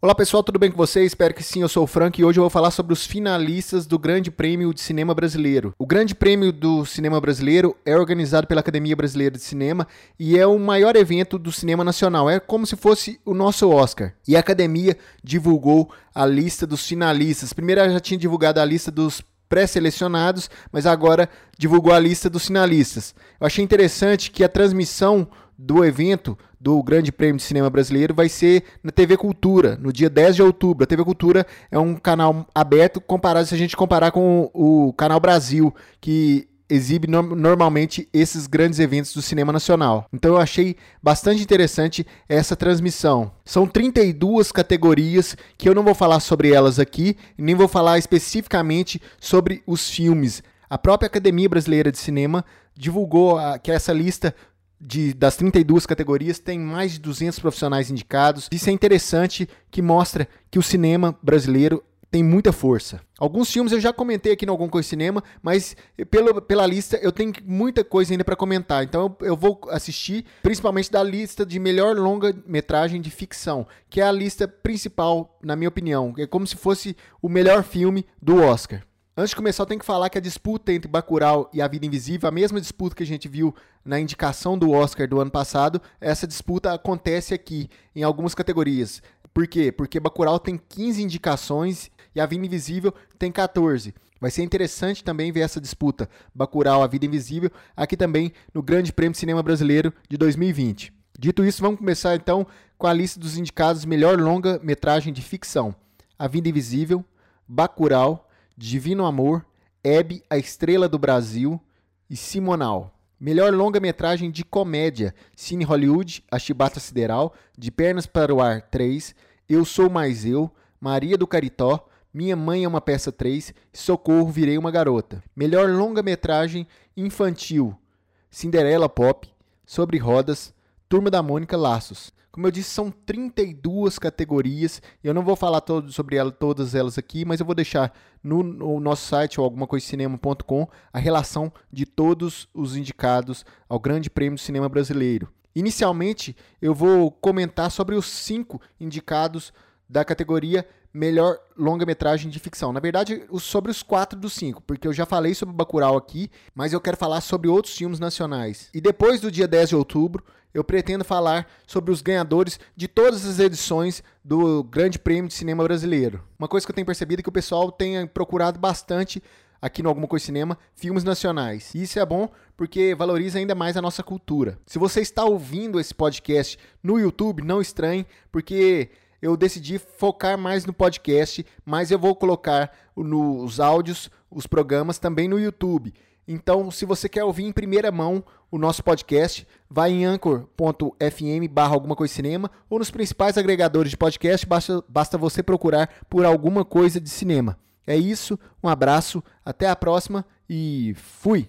Olá pessoal, tudo bem com vocês? Espero que sim, eu sou o Frank e hoje eu vou falar sobre os finalistas do Grande Prêmio de Cinema Brasileiro. O Grande Prêmio do Cinema Brasileiro é organizado pela Academia Brasileira de Cinema e é o maior evento do cinema nacional, é como se fosse o nosso Oscar. E a Academia divulgou a lista dos finalistas. Primeiro ela já tinha divulgado a lista dos pré-selecionados, mas agora divulgou a lista dos finalistas. Eu achei interessante que a transmissão do evento do Grande Prêmio de Cinema Brasileiro vai ser na TV Cultura, no dia 10 de outubro. A TV Cultura é um canal aberto comparado se a gente comparar com o, Canal Brasil, que exibe no normalmente esses grandes eventos do cinema nacional. Então eu achei bastante interessante essa transmissão. São 32 categorias que eu não vou falar sobre elas aqui, nem vou falar especificamente sobre os filmes. A própria Academia Brasileira de Cinema divulgou a, que essa lista de, das 32 categorias, tem mais de 200 profissionais indicados. Isso é interessante, que mostra que o cinema brasileiro tem muita força. Alguns filmes eu já comentei aqui no Algum Coisa Cinema, mas pelo, pela lista eu tenho muita coisa ainda para comentar. Então eu, eu, vou assistir principalmente da lista de melhor longa-metragem de ficção, que é a lista principal, na minha opinião. É como se fosse o melhor filme do Oscar. Antes de começar, eu tenho que falar que a disputa entre Bacurau e A Vida Invisível, a mesma disputa que a gente viu na indicação do Oscar do ano passado, essa disputa acontece aqui, em algumas categorias. Por quê? Porque Bacurau tem 15 indicações e A Vida Invisível tem 14. Vai ser interessante também ver essa disputa Bacurau, A Vida Invisível, aqui também no Grande Prêmio de Cinema Brasileiro de 2020. Dito isso, vamos começar então com a lista dos indicados melhor longa-metragem de ficção. A Vida Invisível, Bacurau, Divino Amor, Hebe, A Estrela do Brasil e Simonal. Melhor longa-metragem de comédia: Cine Hollywood, A Chibata Sideral, De Pernas para o Ar 3, Eu Sou Mais Eu, Maria do Caritó, Minha Mãe é uma Peça 3 Socorro, Virei uma Garota. Melhor longa-metragem infantil: Cinderela Pop, Sobre Rodas, Turma da Mônica Laços. Como eu disse, são 32 categorias. Eu não vou falar todo, sobre ela, todas elas aqui, mas eu vou deixar no, no nosso site ou alguma coisa cinema.com a relação de todos os indicados ao Grande Prêmio do Cinema Brasileiro. Inicialmente, eu vou comentar sobre os cinco indicados da categoria melhor longa-metragem de ficção. Na verdade, sobre os quatro dos cinco, porque eu já falei sobre Bacurau aqui, mas eu quero falar sobre outros filmes nacionais. E depois do dia 10 de outubro, eu pretendo falar sobre os ganhadores de todas as edições do Grande Prêmio de Cinema Brasileiro. Uma coisa que eu tenho percebido é que o pessoal tem procurado bastante aqui no Alguma Coisa Cinema, filmes nacionais. E isso é bom porque valoriza ainda mais a nossa cultura. Se você está ouvindo esse podcast no YouTube, não estranhe, porque eu decidi focar mais no podcast, mas eu vou colocar nos áudios, os programas também no YouTube. Então, se você quer ouvir em primeira mão o nosso podcast, vai em anchor.fm barra alguma coisa cinema ou nos principais agregadores de podcast, basta, basta você procurar por alguma coisa de cinema. É isso, um abraço, até a próxima e fui!